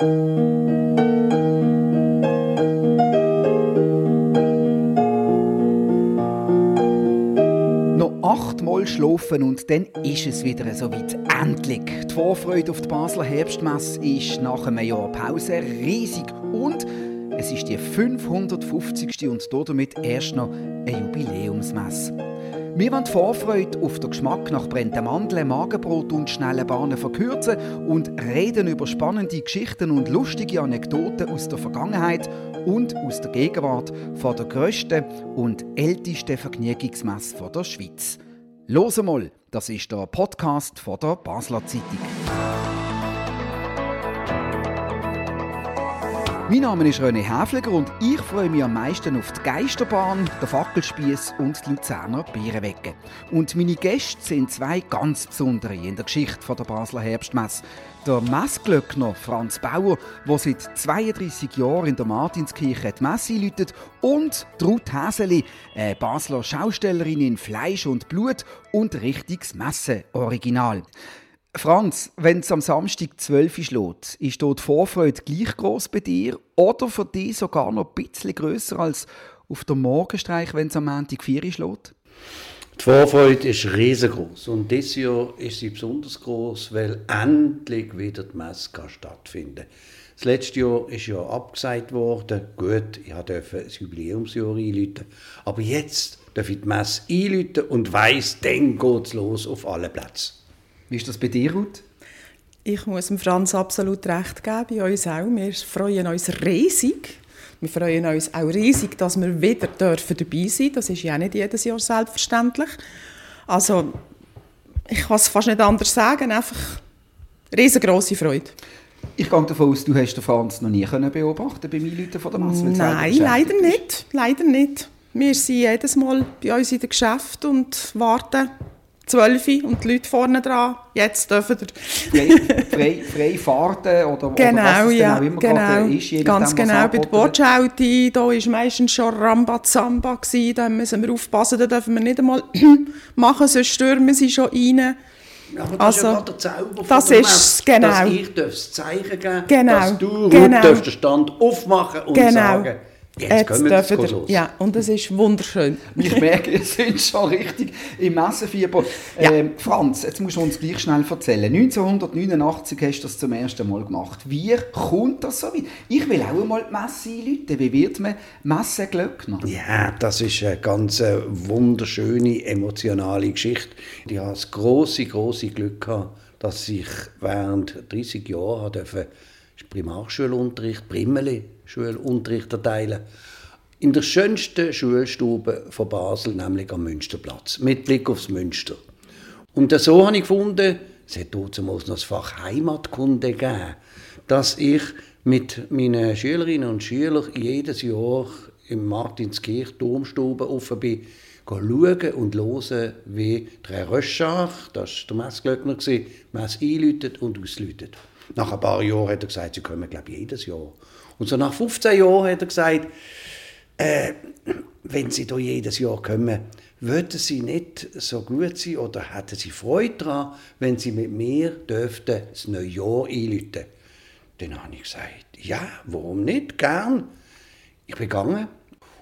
Noch achtmal schlafen und dann ist es wieder so weit. Endlich. Die Vorfreude auf die Basler Herbstmesse ist nach einem Jahr Pause riesig und es ist die 550. und damit erst noch eine Jubiläumsmesse. Wir wollen die Vorfreude auf den Geschmack nach brennten Mandeln, Magenbrot und schnellen Bahnen verkürzen und reden über spannende Geschichten und lustige Anekdoten aus der Vergangenheit und aus der Gegenwart von der grössten und ältesten Vergnügungsmesse der Schweiz. Los mal, das ist der Podcast von der Basler Zeitung. Mein Name ist René Häfliger und ich freue mich am meisten auf die Geisterbahn, den Fackelspieß und die Luzerner Bierenwege. Und meine Gäste sind zwei ganz besondere in der Geschichte der Basler Herbstmesse. Der Messglöckner Franz Bauer, der seit 32 Jahren in der Martinskirche die Messe einläutet, und Ruth Häseli, eine Basler Schaustellerin in Fleisch und Blut und richtiges Messe-Original. Franz, wenn es am Samstag 12 Uhr schlägt, ist dort die Vorfreude gleich groß bei dir oder für dich sogar noch ein bisschen grösser als auf der Morgenstreich, wenn es am Montag 4 Uhr schlägt? Die Vorfreude ist riesengroß und dieses Jahr ist sie besonders groß, weil endlich wieder die Messe stattfinden kann. Das letzte Jahr ist ja abgesagt worden. Gut, ich durfte ein Jubiläumsjahr einläuten. Aber jetzt darf ich die Messe einläuten und weiss, dann geht es los auf allen Plätzen. Wie ist das bei dir, Ruth? Ich muss dem Franz absolut recht geben, bei uns auch. Wir freuen uns riesig. Wir freuen uns auch riesig, dass wir wieder dürfen dabei sein dürfen. Das ist ja nicht jedes Jahr selbstverständlich. Also, ich kann es fast nicht anders sagen. Einfach riesengroße Freude. Ich gehe davon aus, du hast den Franz noch nie beobachten beim Einläuten von der Masse. Nein, leider nicht. Leider nicht. Wir sind jedes Mal bei uns in den Geschäft und warten 12 und die Leute vorne dran, jetzt dürfen ihr... frei, frei, frei fahrten oder, genau, oder was es ja, genau immer genau, ist. Ganz genau, bei der Bordschauti, da war meistens schon Rambazamba, da müssen wir aufpassen, da dürfen wir nicht einmal machen, sonst stürmen sie schon rein. Aber das also, ist ja der Zauber das von ist, genau. dass ich das Zeichen geben genau, dass du genau. den Stand aufmachen und genau. sagen, Jetzt, Jetzt dürfen wir, ja, und es ist wunderschön. Ich merke, ihr seid schon richtig im Messenfieber. Ja. Ähm, Franz, jetzt musst du uns gleich schnell erzählen. 1989 hast du das zum ersten Mal gemacht. Wie kommt das so weit? Ich will auch einmal die Messe einläuten. Wie wird man Messenglöckner? Ja, das ist eine ganz äh, wunderschöne, emotionale Geschichte. Ich hatte das grosse, grosse Glück, gehabt, dass ich während 30 Jahren Primarschulunterricht, Primmeli, Schulunterricht erteilen. In der schönsten Schulstube von Basel, nämlich am Münsterplatz, mit Blick aufs Münster. Und so habe ich gefunden, es hat damals noch das Fach Heimatkunde gegeben, dass ich mit meinen Schülerinnen und Schülern jedes Jahr im Martinskirch Domstube offen bin, schauen und hören, wie der Röschach, das war der Messglöckner, Mess einläutet und ausläutet. Nach ein paar Jahren hat er gesagt, sie kommen, glaube ich, jedes Jahr. Und so nach 15 Jahren hat er gesagt, äh, wenn sie da jedes Jahr kommen, würden sie nicht so gut sein oder hätten sie Freude daran, wenn sie mit mir dürften das neue Jahr einläuten. Dann habe ich gesagt, ja, warum nicht, gern. Ich bin gegangen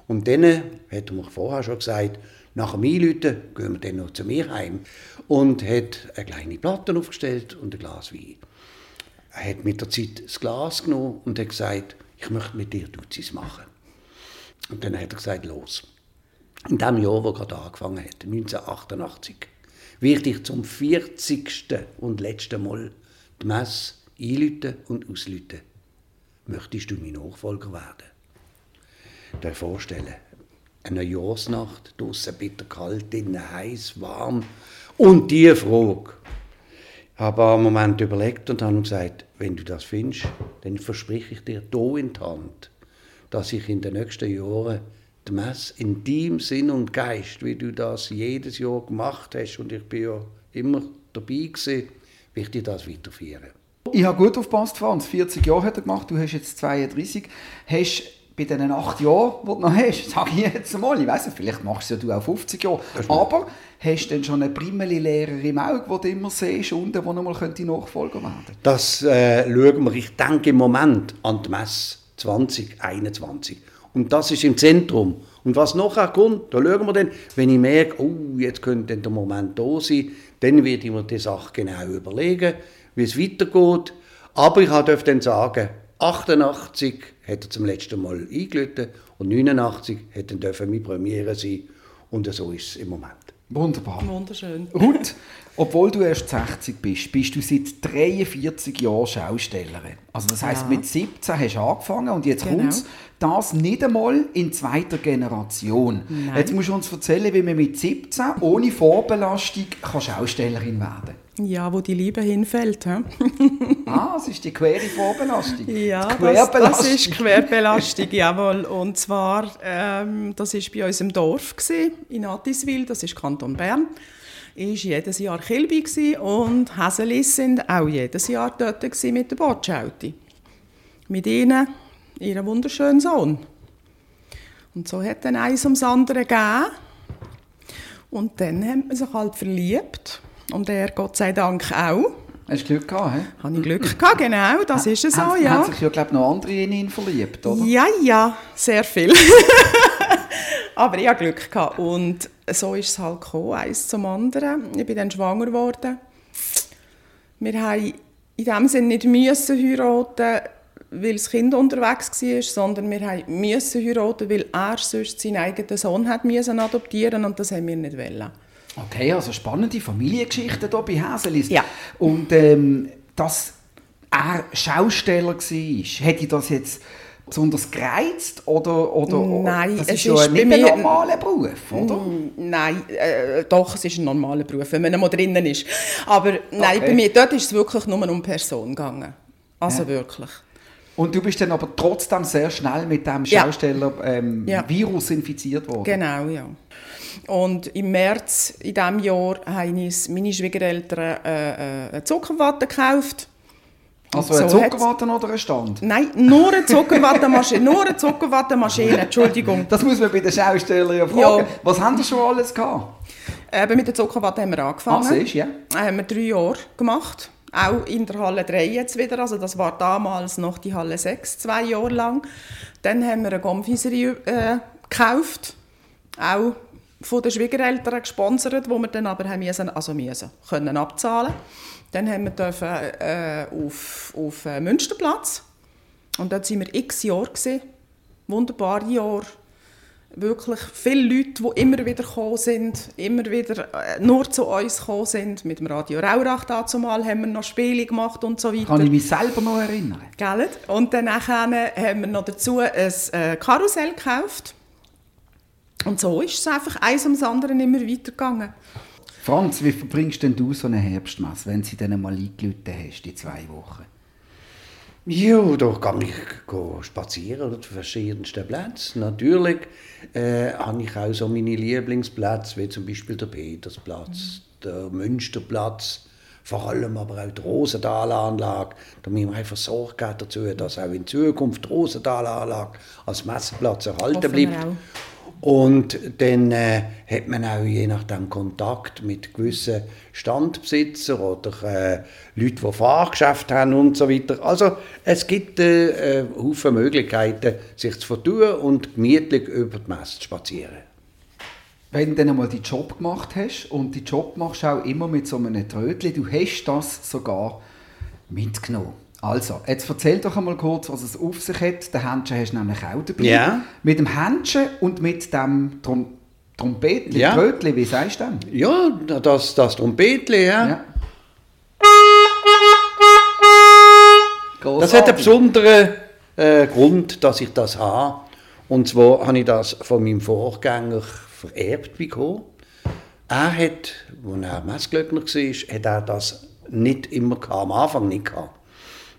und dann hat er mir vorher schon gesagt, nach dem Einläuten gehen wir dann noch zu mir heim und hat eine kleine Platte aufgestellt und ein Glas Wein. Er hat mit der Zeit das Glas genommen und hat gesagt, ich möchte mit dir Duzis machen. Und dann hat er gesagt, los. In dem Jahr, wo gerade angefangen hat, 1988, werde ich zum 40. und letzten Mal die Messe einläuten und ausläuten. Möchtest du mein Nachfolger werden? Dir vorstellen, eine Jahresnacht, draußen bitter kalt, innen heiß, warm und die Frage, habe einen Moment überlegt und habe gesagt, wenn du das findest, dann verspreche ich dir hier in die Hand, dass ich in den nächsten Jahren die Messe in deinem Sinn und Geist, wie du das jedes Jahr gemacht hast, und ich bin ja immer dabei gewesen, will ich dir das weiterführen. Ich habe gut aufgepasst, Franz. 40 Jahre hat er gemacht, du hast jetzt 32. Hast bei diesen acht Jahren, die du noch hast, sage ich jetzt mal, ich weiss nicht, vielleicht machst du es ja du auch 50 Jahre, aber hast du denn schon eine Primeli-Lehrer im Auge, die du immer siehst, und der nochmal Nachfolger werden könnte? Das äh, schauen wir, ich denke im Moment an die Messe 2021. Und das ist im Zentrum. Und was nachher kommt, da schauen wir dann, wenn ich merke, oh, jetzt könnte der Moment da sein, dann werde ich mir die Sache genau überlegen, wie es weitergeht. Aber ich darf dann sagen, 88 hat er zum letzten Mal eingelötet und 89 hat dann dürfen meine Premiere sein. Und so ist es im Moment. Wunderbar. Wunderschön. Ruth, obwohl du erst 60 bist, bist du seit 43 Jahren Schaustellerin. Also das heisst, Ja. mit 17 hast du angefangen und jetzt Genau. kommt's das nicht einmal in zweiter Generation. Nein. Jetzt musst du uns erzählen, wie man mit 17 ohne Vorbelastung kann Schaustellerin werden Ja, wo die Liebe hinfällt. He? Ah, das ist die quere Vorbelastung. Ja, das, das ist Querbelastung, jawohl. Und zwar, ähm, das war bei uns im Dorf, gewesen, in Attiswil, das ist Kanton Bern. Ich war jedes Jahr Kilby und Häselis sind auch jedes Jahr dort mit der Bordschauti. Mit ihnen, ihren wunderschönen Sohn. Und so hat dann eins ums andere gegeben. Und dann hat man sich halt verliebt. Und er, Gott sei Dank, auch. Hast du Glück gehabt, hä? Habe ich Glück gehabt, genau, das ist es Haben- ja. Haben sich ja, glaube ich, noch andere in ihn verliebt, oder? Ja, ja, sehr viel. Aber ich hatte Glück. Gehabt. Und so ist es halt gekommen, eins zum anderen. Ich bin dann schwanger geworden. Wir haben in dem Sinne nicht müssen heiraten, weil das Kind unterwegs war, sondern wir haben müssen heiraten, weil er sonst seinen eigenen Sohn hat müssen adoptieren und das haben wir nicht wollen. Okay, also spannende Familiengeschichte hier bei Häselis. Ja. Und ähm, dass er Schausteller war, hätte ich das jetzt besonders gereizt? Oder, oder, Nein, das es ist ja ist nicht ein normaler Beruf, oder? Nein, äh, doch, es ist ein normaler Beruf, wenn man einmal drinnen ist. Aber nein, Okay. bei mir, dort ist es wirklich nur um Person gegangen. Also wirklich. Und du bist dann aber trotzdem sehr schnell mit dem. Schausteller-Virus ähm, Ja. Virus infiziert worden. Genau, ja. Und im März in diesem Jahr haben uns meine Schwiegereltern äh, äh, eine Zuckerwatte gekauft. Also Und ein so Zuckerwatte oder ein Stand? Nein, nur eine Zuckerwattemaschine, nur eine Zuckerwattemaschine, Entschuldigung. Das muss man bei den Schaustellern ja fragen. Ja. Was haben die schon alles gehabt? Eben mit der Zuckerwatte haben wir angefangen. Ah, siehst ja. Äh, haben wir drei Jahre gemacht. Auch in der Halle 3 jetzt wieder. Also das war damals noch die Halle 6, zwei Jahre lang. Dann haben wir eine Confiserie äh, gekauft. Auch von den Schwiegereltern gesponsert, wo wir dann aber haben müssen, also müssen, können abzahlen. Dann haben wir dürfen, äh, auf, auf äh, Münsterplatz. Und dort waren wir x Jahre. Gewesen. Wunderbare Jahre wirklich viele Leute, die immer wieder gekommen sind, immer wieder äh, nur zu uns gekommen sind. Mit dem Radio Raurach dazumal haben wir noch Spiele gemacht und so weiter. Kann ich mich selber noch erinnern? Gell? Und dann haben wir noch dazu ein äh, Karussell gekauft. Und so ist es einfach eins ums andere immer weitergegangen. Franz, wie verbringst denn du so eine Herbstmesse, wenn sie dann mal eingelütet hast, die zwei Wochen? Ja, da kann ich spazieren oder zu verschiedensten Plätzen. Natürlich äh, habe ich auch so meine Lieblingsplätze, wie zum Beispiel der Petersplatz, der Münsterplatz, vor allem aber auch die Rosenthalanlage. Da müssen wir einfach Sorge geben dazu, dass auch in Zukunft die Rosenthalanlage als Messeplatz erhalten Hoffen bleibt. Und dann äh, hat man auch je nachdem Kontakt mit gewissen Standbesitzern oder äh, Leuten, die Fahrgeschäfte haben und so weiter. Also es gibt äh, äh, Haufen Möglichkeiten, sich zu vertun und gemütlich über die Messe zu spazieren. Wenn du dann einmal deinen Job gemacht hast, und die Job machst auch immer mit so einem Trötli, du hast das sogar mitgenommen. Also, jetzt erzähl doch einmal kurz, was es auf sich hat. Den Händchen hast du nämlich auch dabei. Ja. Mit dem Händchen und mit dem Trom Trompetli, Ja. Trötli, wie sagst du denn? Ja, das, das Trompetli, ja. Ja. Das hat einen besonderen äh, Grund, dass ich das habe. Und zwar habe ich das von meinem Vorgänger vererbt bekommen. Er hat, als er Messglöckner war, hat er das nicht immer gehabt, am Anfang nicht gehabt.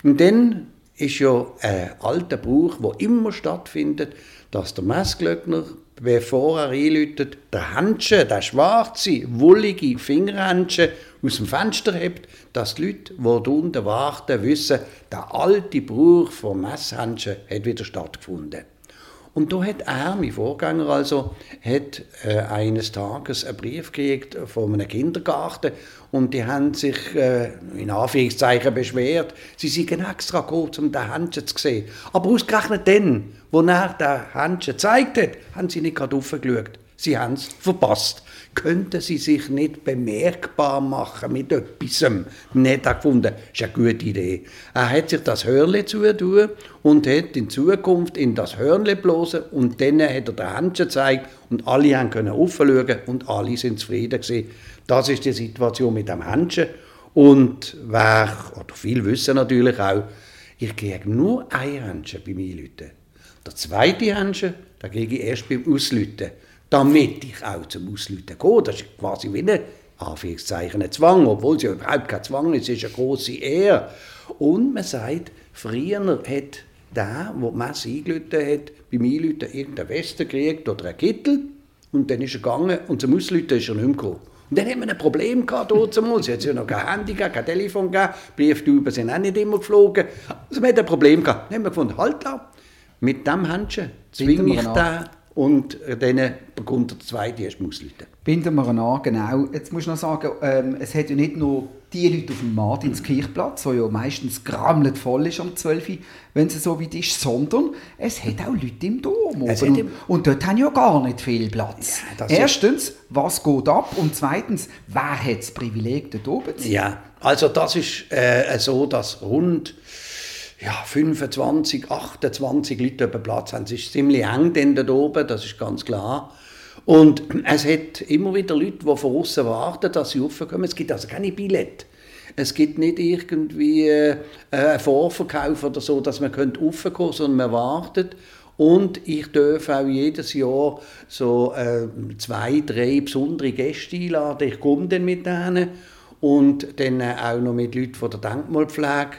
Und dann ist ja ein alter Brauch, der immer stattfindet, dass der Messglöckner, bevor er einläutet, der Händchen, der schwarze, wollige Fingerhändchen aus dem Fenster hebt, dass die Leute, die unten warten, wissen, der alte Brauch vom Messhändchen hat wieder stattgefunden. Und da hat er, mein Vorgänger also, hat äh, eines Tages einen Brief gekriegt von einem Kindergarten und die haben sich äh, in Anführungszeichen beschwert. Sie sind extra gekommen, um den Händchen zu sehen. Aber ausgerechnet dann, wo er den Händchen gezeigt hat, haben sie nicht gerade raufgeschaut. Sie haben es verpasst könnten sie sich nicht bemerkbar machen mit etwas. Nicht gefunden, das ist eine gute Idee. Er hat sich das Hörle zutun und hat in Zukunft in das Hörle bloßen und dann hat er den Händchen gezeigt und alle können aufschauen und alle sind zufrieden gewesen. Das ist die Situation mit dem Händchen. Und wer, oder viele wissen natürlich auch, ich kriege nur ein Händchen beim Einlüten. Der zweite Händchen, den kriege ich erst beim Auslüten damit ich auch zum Ausleuten gehe. Das ist quasi wie ein Anführungszeichen ein Zwang, obwohl es ja überhaupt kein Zwang ist, es ist eine große Ehre. Und man sagt, früher hat der, der die Messe eingelötet hat, beim Einlöten irgendeine Weste gekriegt oder einen Kittel und dann ist er gegangen und zum Auslöten ist er nicht mehr gekommen. Und dann haben wir ein Problem gehabt, dort Es hat ja noch kein Handy gegeben, kein Telefon gegeben, Brieftuben sind auch nicht immer geflogen. Also wir hatten ein Problem gehabt. Dann haben wir gefunden, halt da, mit dem Händchen zwinge ich den und dann bekommt der zweite erst Muslite. Binden wir an, genau. Jetzt muss ich noch sagen, ähm, es hat ja nicht nur die Leute auf dem Martinskirchplatz, wo ja meistens grammelt voll ist um 12 Uhr, wenn es so weit ist, sondern es hat auch Leute im Dom oben. Und, und dort haben ja gar nicht viel Platz. Ja, Erstens, was geht ab? Und zweitens, wer hat das Privileg, dort oben zu sein? Ja, also das ist äh, so, dass rund ja, 25, 28 Leute dem Platz haben. Es ist ziemlich eng denn da oben, das ist ganz klar. Und es hat immer wieder Leute, die von außen warten, dass sie raufkommen. Es gibt also keine Billette. Es gibt nicht irgendwie äh, einen Vorverkauf oder so, dass man raufkommen könnte, sondern man wartet. Und ich darf auch jedes Jahr so äh, zwei, drei besondere Gäste einladen. Ich komme dann mit denen und dann auch noch mit Leuten von der Denkmalpflege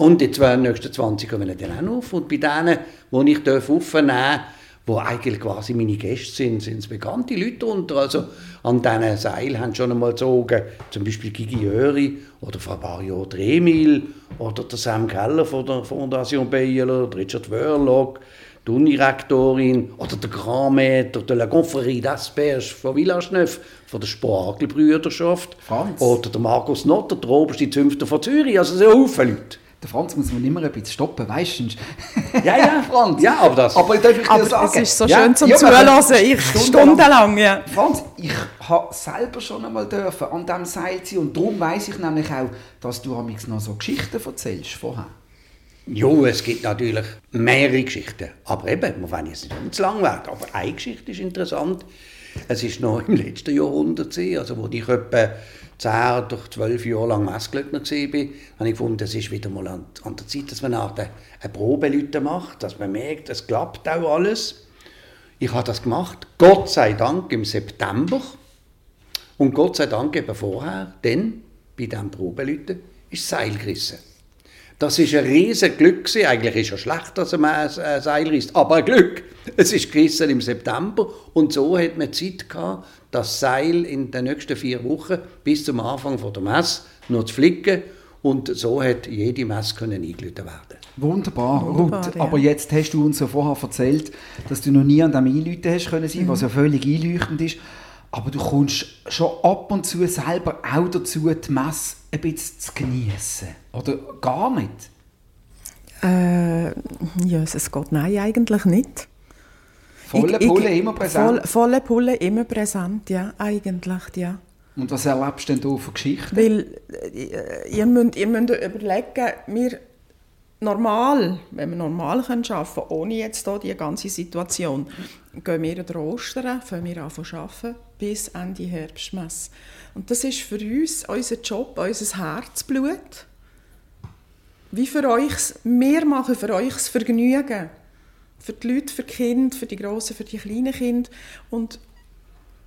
und die zwei nächsten 20 kommen dann auch auf. Und bei denen, die ich aufnehmen darf, die eigentlich quasi meine Gäste sind, sind es bekannte Leute darunter. Also an diesen Seil haben schon einmal gezogen, zum Beispiel Gigi Jöri oder vor ein paar Jahren Emil oder der Sam Keller von der Fondation Baylor, Richard Wörlock, die Unirektorin oder der Grand Maître de la Confrérie d'Asperge von Villasneuf, von der Spargelbrüderschaft. Franz. Oder der Markus Notter, der oberste Zünfter von Zürich. Also so viele Leute. Der Franz muss man immer ein bisschen stoppen, weißt du? ja, ja, Franz. Ja, aber das. Aber, darf ich aber dir sagen? ist so ja, schön zum ja, Zuhören, ich stundenlang. ja. Franz, ich habe selber schon einmal dürfen an diesem Seil sein und darum weiss ich nämlich auch, dass du noch so Geschichten erzählst vorher. Jo, es gibt natürlich mehrere Geschichten. Aber eben, wir wollen jetzt nicht zu lang werden. Aber eine Geschichte ist interessant. Es ist noch im letzten Jahrhundert, also wo ich etwa 10 oder 12 Jahre lang Messglöckner war, habe ich gefunden, es ist wieder mal an, an der Zeit, dass man eine, eine Probeleute macht, dass man merkt, es klappt auch alles. Ich habe das gemacht, Gott sei Dank im September. Und Gott sei Dank eben vorher, denn bei diesem Probeleuten ist das Seil gerissen. Das ist ein riesiges Glück. Eigentlich ist es schlecht, dass man ein Seil reißt, aber ein Glück. Es ist gerissen im September und so hat man Zeit gehabt, das Seil in den nächsten vier Wochen bis zum Anfang der Messe noch zu flicken und so hat jede Messe können eingelötet werden. Wunderbar, Wunderbar Ruth. Ja. Aber jetzt hast du uns ja vorher erzählt, dass du noch nie an dem Einlöten hast können sein, mhm. was ja völlig einleuchtend ist. Aber du kommst schon ab und zu selber auch dazu, die Messe ein bisschen zu genießen. Oder gar nicht? Äh, ja, es geht nein, eigentlich nicht. Volle Pulle immer präsent? Voll, volle Pulle immer präsent, ja, eigentlich, ja. Und was erlebst du denn da für Geschichten? Weil äh, ihr, müsst, ihr müsst überlegen, wir normal, wenn wir normal arbeiten können, ohne jetzt hier die ganze Situation, gehen wir der Ostern, fangen wir an zu arbeiten, bis Ende Herbstmesse. Und das ist für uns unser Job, unser Herzblut. Wie für euch, wir machen für euch das Vergnügen. Für die Leute, für die Kinder, für die Grossen, für die kleinen Kinder. Und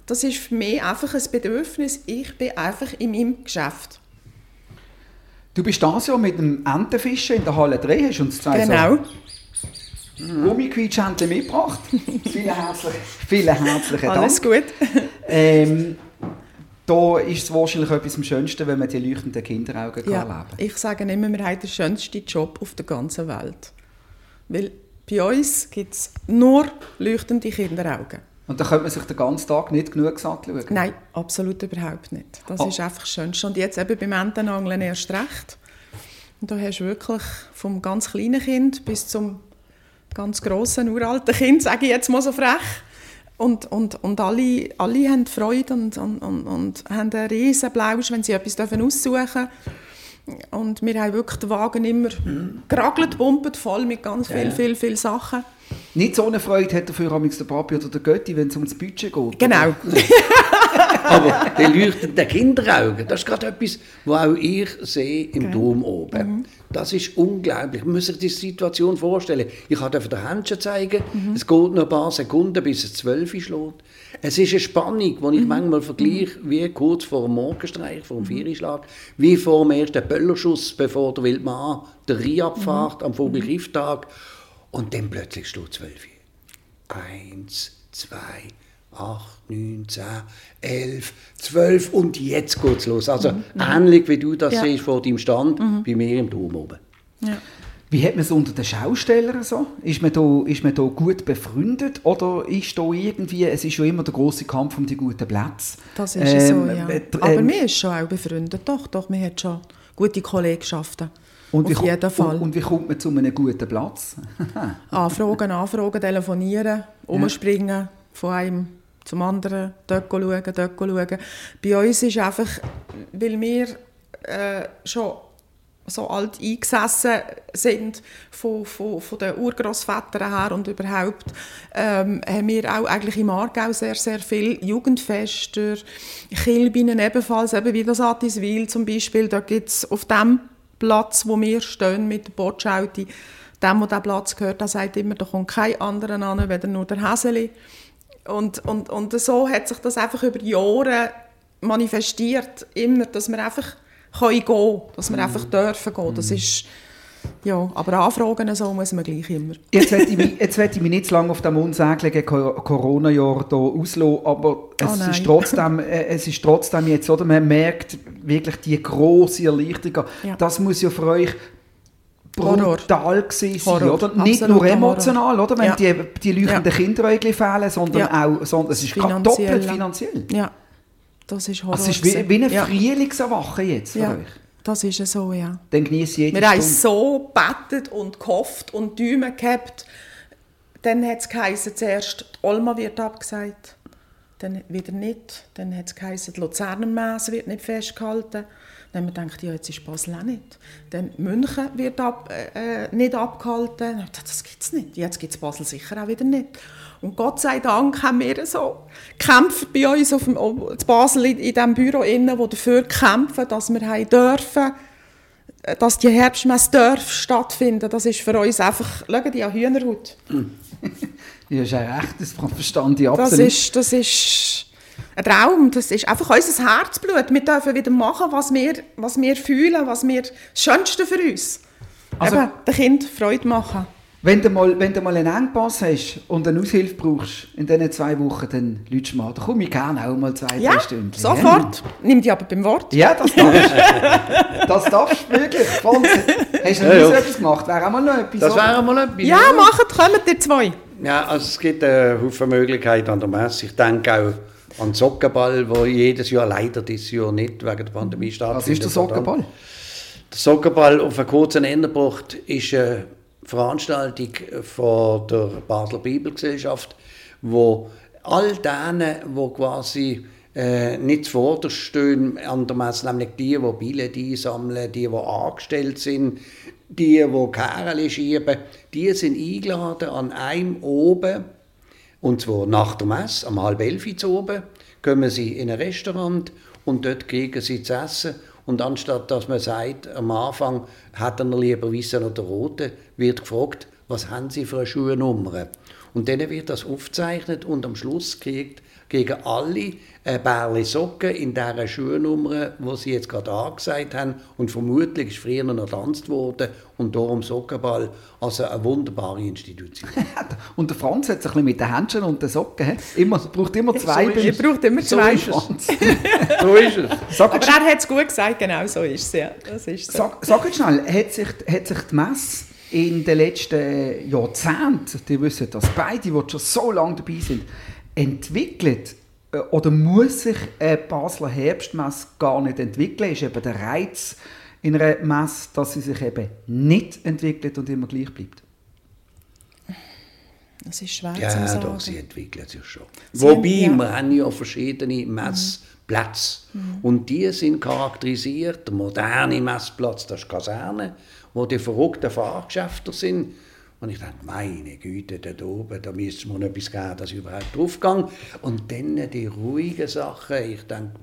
das ist für mich einfach ein Bedürfnis. Ich bin einfach in meinem Geschäft. Du bist das Jahr mit dem Entenfischen in der Halle 3, hast uns zwei Genau. So Gummiquietschenten mitgebracht. vielen herzlichen, vielen herzlichen Dank. Alles gut. Ähm, da ist es wahrscheinlich etwas am schönsten, wenn man die leuchtenden Kinderaugen ja, erleben kann. Ich sage immer, wir haben den schönsten Job auf der ganzen Welt. Weil Bei uns gibt es nur leuchtende Kinderaugen. Und da könnte man sich den ganzen Tag nicht genug satt schauen? Nein, absolut überhaupt nicht. Das Oh. ist einfach das Schönste. Und jetzt eben beim Entenangeln erst recht. Und da hast du wirklich vom ganz kleinen Kind bis zum ganz grossen, uralten Kind, sage ich jetzt mal so frech. Und, und, und alle, alle haben Freude und, und, und, und haben einen riesen Blausch, wenn sie etwas dürfen aussuchen dürfen. Und wir haben wirklich den Wagen immer geragelt, pumpet, voll mit ganz viel, viel, viel Sachen. Nicht so eine Freude hat dafür der Papi oder der Götti, wenn es ums Budget geht. Genau. Aber die leuchtenden Kinderaugen, das ist gerade etwas, was auch ich sehe im Dom oben. Mhm. Das ist unglaublich. Man muss sich die Situation vorstellen. Ich durfte den Händchen zeigen. Mhm. Es geht noch ein paar Sekunden, bis es zwölf schlägt. Es ist eine Spannung, die Mhm. ich manchmal vergleiche, wie kurz vor dem Morgenstreich, vor dem Vierschlag, wie vor dem ersten Böllerschuss, bevor der Wildmann der Rie abfährt Mhm. am Vogelgriftag. Und dann plötzlich schlägt zwölf. Eins, zwei, acht, neun, zehn, elf, zwölf und jetzt geht's los. Also ähnlich wie du das Ja. siehst vor deinem Stand, bei mir im Dom oben. Ja. Wie hat man es unter den Schaustellern so? Ist man da, ist man da gut befreundet oder ist da irgendwie, es ist ja immer der große Kampf um die guten Plätze. Das ist es so, Ähm, ja. äh, Aber ähm, wir ist schon auch befreundet. Doch, doch, wir haben schon gute Kollegschaften. und wie, Auf ko- jeden Fall. Und, und wie kommt man zu einem guten Platz? Anfragen, Anfragen, telefonieren, umspringen, von einem zum anderen, dort schauen, dort schauen. Bei uns ist einfach, weil wir äh, schon so alt eingesessen sind von, von, von den Urgroßvätern her und überhaupt, ähm, haben wir auch eigentlich im Aargau sehr, sehr viel Jugendfester, Kilbinen ebenfalls, eben wie das Attiswil zum Beispiel, da gibt es auf dem Platz, wo wir stehen mit der Botschauti, dem, der diesen Platz gehört, der sagt immer, da kommt kein anderer an, weder nur der Häseli. Und, und, und so hat sich das einfach über Jahre manifestiert, immer, dass wir einfach können gehen dass wir einfach dürfen gehen. Das ist, ja, aber Anfragen so muss man gleich immer. Jetzt werde ich, mich- jetzt werde ich mich nicht zu lange auf dem unsäglichen Co- Corona-Jahr hier auslassen, aber es, Oh ist trotzdem, äh, es ist trotzdem jetzt, oder? Man merkt wirklich die grosse Erleichterung. Ja. Das muss ja für euch. Brutal gewesen Horror. oder? Nicht nur emotional, oder? Wenn Ja. die, die leuchtenden Ja. Kinderäugel fehlen, sondern Ja. auch, sondern es ist Finanziell. doppelt finanziell. Ja, das ist Horror. Also es ist wie, wie ein ja. Frühlingserwachen jetzt für euch. das ist so, ja. Dann genießt jede Wir haben so bettet und gehofft und Däume gehabt. Dann hat es geheißen, zuerst die Olma wird abgesagt, dann wieder nicht. Dann hat es geheißen, die Luzerner Messe wird nicht festgehalten. Dann haben wir gedacht, ja, jetzt ist Basel auch nicht. Dann München wird ab, äh, äh, nicht abgehalten. Dann gedacht, das gibt es nicht. Jetzt gibt es Basel sicher auch wieder nicht. Und Gott sei Dank haben wir so gekämpft bei uns auf dem, in Basel in, in diesem Büro, innen, wo dafür kämpfen, dass wir haben dürfen dass die Herbstmesse darf stattfinden, das ist für uns einfach, schauen die an Hühnerhaut. Ja, ist ja recht, das verstand ich Das absolut. ist, das ist ein Traum, das ist einfach unser Herzblut. Wir dürfen wieder machen, was wir, was wir fühlen, was wir, das Schönste für uns. Also- Eben, den Kind Freude machen. Wenn du, mal, wenn du mal einen Engpass hast und eine Aushilfe brauchst in diesen zwei Wochen, dann lütst mal. Da komme ich gerne auch mal zwei, Ja, drei Stunden. sofort. Nimm die aber beim Wort. Ja, das darfst du. das darfst du wirklich. Franz, hast du noch Ja, nie ja. so etwas gemacht? Wäre auch mal noch etwas. Das wäre mal etwas. Ja, macht, kommen die zwei. Ja, also es gibt einen Haufen Möglichkeiten an der Messe. Ich denke auch an Sockenball, wo jedes Jahr leider dieses Jahr nicht wegen der Pandemie stattfindet. Was ist der Sockerball? Der Sockerball auf einen kurzen Enderbucht ist eine Veranstaltung von der Basler Bibelgesellschaft, wo all denen, die quasi äh, nicht zuvorderst stehen an der Messe, nämlich die, die Billette einsammeln, die, die angestellt sind, die, die Kerle schieben, die sind eingeladen an einem oben, und zwar nach der Messe, am halb elf zu oben, kommen sie in ein Restaurant und dort kriegen sie zu essen. Und anstatt dass man sagt, am Anfang hat er lieber weißen oder rote, wird gefragt, was haben sie für eine Schuhnummer? Und dann wird das aufgezeichnet und am Schluss kriegt gegen alle ein Bärli Socken in dieser Schuhnummer, die sie jetzt gerade angesagt haben. Und vermutlich ist früher noch getanzt worden und darum Sockenball. Also eine wunderbare Institution. Und der Franz hat sich ein bisschen mit den Händchen und den Socken. Immer, braucht immer zwei. So ist- Ihr braucht immer so zwei. ist Franz. so ist es. Sag, Aber er hat es gut gesagt, genau so ist es. Ja. Das ist so. sag, sag jetzt schnell, hat sich, hat sich die Messe in den letzten Jahrzehnten, die wissen das beide, die schon so lange dabei sind, entwickelt äh, oder muss sich eine Basler Herbstmesse gar nicht entwickeln? Ist eben der Reiz in einer Messe, dass sie sich eben nicht entwickelt und immer gleich bleibt? Das ist schwer zu Ja, sagen. doch, sie entwickeln sich schon. Sie Wobei, haben- ja. Mhm. wir haben ja verschiedene Messplätze. Und die sind charakterisiert. Der moderne Messplatz, das ist die Kaserne, wo die verrückten Fahrgeschäfte sind. Und ich dachte, meine Güte, da oben, da müsste man etwas geben, dass ich überhaupt draufgehe. Und dann die ruhigen Sachen, ich denke,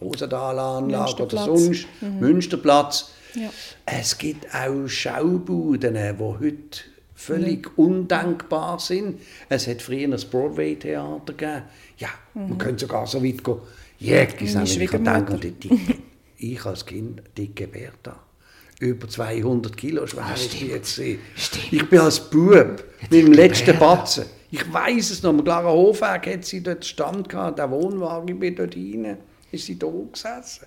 Rosenthalanlage oder sonst, Münsterplatz. Ja. Es gibt auch Schaubuden, die heute völlig undenkbar sind. Es hat früher ein Broadway-Theater gegeben. Ja, man könnte sogar so weit gehen. Jäckis, ich denke ich als Kind, dicke Bertha. Über 200 Kilo schwer ist die jetzt. gewesen. Ich bin als Bub mit dem letzten Batzen. Ich weiß es noch, am klaren Hofweg hat sie dort Stand gehabt, der Wohnwagen, ich bin dort rein, ist sie da gesessen.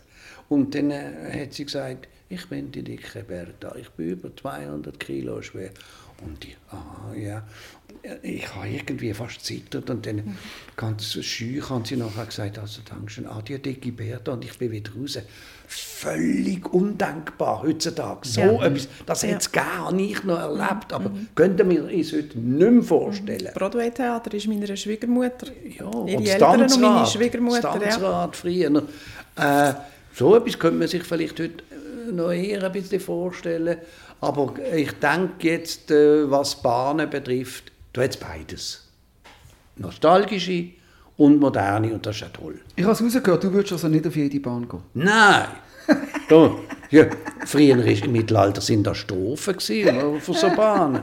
Und dann äh, hat sie gesagt, ich bin die dicke Bertha, ich bin über 200 Kilo schwer. Und ich, ah ja, ich habe irgendwie fast zittert und dann ganz scheu hat sie nachher gesagt, also Dankeschön, adieu dicke Bertha und ich bin wieder raus. Völlig undenkbar heutzutage. So Ja. etwas, das Ja. Mhm. hätte es gar nicht noch erlebt, aber könnten wir uns heute nicht mehr vorstellen. Broadway-Theater ist meiner Schwiegermutter. Ja, Ihre und Eltern und meine Schwiegermutter. Das Ja. Früher. Äh, so etwas könnte man sich vielleicht heute äh, noch eher ein bisschen vorstellen. Aber ich denke jetzt, äh, was Bahnen betrifft, da hat es beides. Nostalgische und moderne und das ist ja toll. Ich habe es rausgehört, du würdest also nicht auf jede Bahn gehen. Nein! da, ja, früher im Mittelalter sind da Strophen von so Bahnen.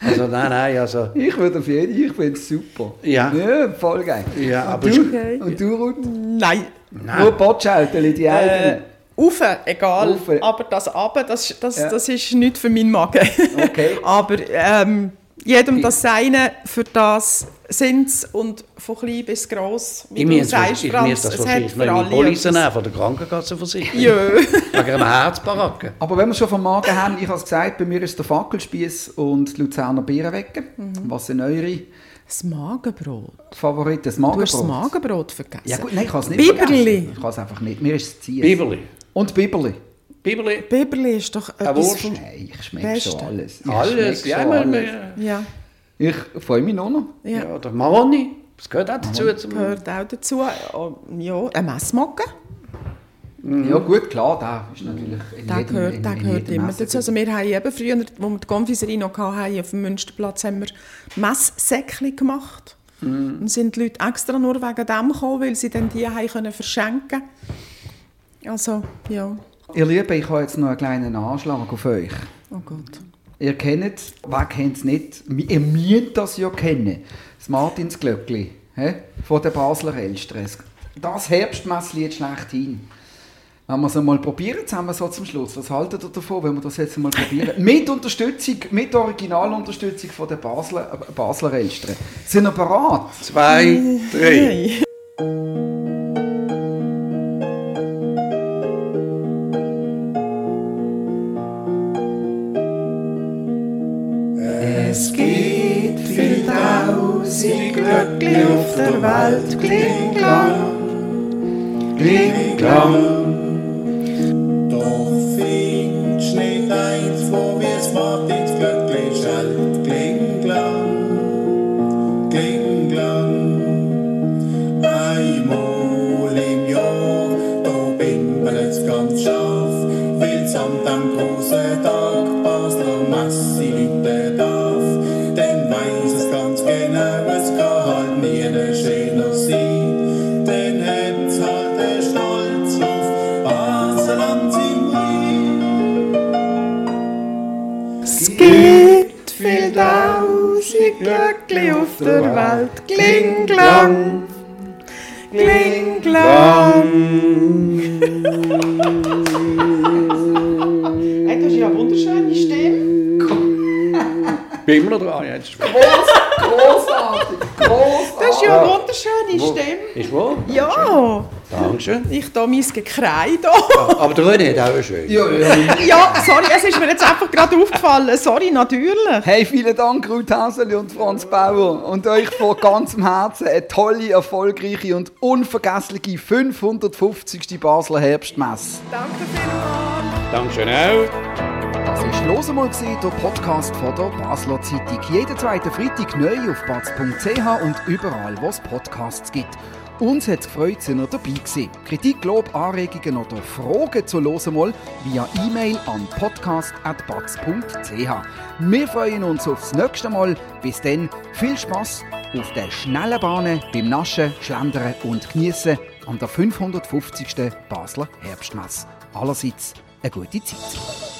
Also nein, nein, also... Ich würde auf jede, ich finde es super. Ja. Ja, voll geil. Ja, und aber du, Okay. und du Ruth? Nein. Nur Botschalteli, die Äh, eigenen. Rauf, egal. Rauf. Aber das Runter, das, das, Ja. das ist nicht für meinen Magen. Okay. Aber ähm, jedem das Seine, für das sind sie und von klein bis gross. Wie Ich du muss, sagst, ich Franz, das es hat für alle nehmen, von der Krankenkassenversicherung. Ja. Wegen einem Herzbaracken. Aber wenn wir schon vom Magen haben, ich habe es gesagt, bei mir ist der Fackelspieß und die Luzerner Bierenwecke. Mhm. Was sind eure Das Magenbrot. Favoriten? Das Du hast das Magenbrot? Magenbrot vergessen. Ja gut, nein, ich kann es nicht Biberli. vergessen. Ich kann es einfach nicht. Mir ist es ziehen. Biberli. Und Biberli. Biberli. Biberli ist doch etwas Wurst. Nein, ich schmecke schon alles. Ich Alles. Ja, mal, alles. Ja, Ich freue mich noch. noch. ja. ja, der Maroni. Das gehört auch dazu. Zum Gehört auch dazu. Oh, Ja, ein Messmacken. Ja gut, klar, da ist natürlich in Der jedem- gehört, in gehört immer dazu. Also wir haben eben früher, als wir die Konfiserie noch hatten, auf dem Münsterplatz, haben wir Messsäckchen gemacht. Mhm. Und sind die Leute extra nur wegen dem gekommen, weil sie dann die haben können verschenken Also, ja. Ihr Lieben, ich habe jetzt noch einen kleinen Anschlag auf euch. Oh Gott. Ihr kennt es, wer kennt es nicht? Ihr müsst das ja kennen. Das Martinsglöckli hä? von der Basler Elstress. Das Herbstmesslied schlechthin. Wenn wir es einmal probieren, zusammen so zum Schluss. Was haltet ihr davon, wenn wir das jetzt einmal probieren? mit Unterstützung, mit Originalunterstützung von der Basler, äh, Basler Elstre. Sind ihr bereit? Zwei, drei. Glöckli auf der Welt. Kling, klang, kling. Doch findest nicht eins, wo wir's Martins Glöckli schallt. Kling, klang, kling. Einmal im Jahr, da bimbelt's ganz scharf, weil's an dem großen Tag Basler Messe der Welt. Kling, klang. Kling, klang. Hey, das ist ja eine wunderschöne Stimme. Bin immer noch dran jetzt. Großartig, großartig. Das ist ja eine wunderschöne Stimme. Ist wahr? Ja. Dankeschön. Ich da mein Gekreide Ja, aber der René hat auch eine schöne. Ja, ja. Ja, sorry, es ist mir jetzt einfach gerade aufgefallen. Sorry, natürlich. Hey, vielen Dank, Ruth Häseli und Franz Bauer. Und euch von ganzem Herzen eine tolle, erfolgreiche und unvergessliche 550. Basler Herbstmesse. Danke vielmals. Dankeschön auch. Das war «Los einmal», der Podcast von der Basler Zeitung. Jeden zweiten Freitag neu auf batz.ch und überall, wo es Podcasts gibt. Uns hat es gefreut, sind ihr dabei gewesen. Kritik, Lob, Anregungen oder Fragen zu «Los einmal» via E-Mail an podcast.batz.ch. Wir freuen uns aufs nächste Mal. Bis dann, viel Spaß auf den schnellen Bahnen beim Naschen, Schlendern und Geniessen an der 550. Basler Herbstmesse. Allerseits eine gute Zeit.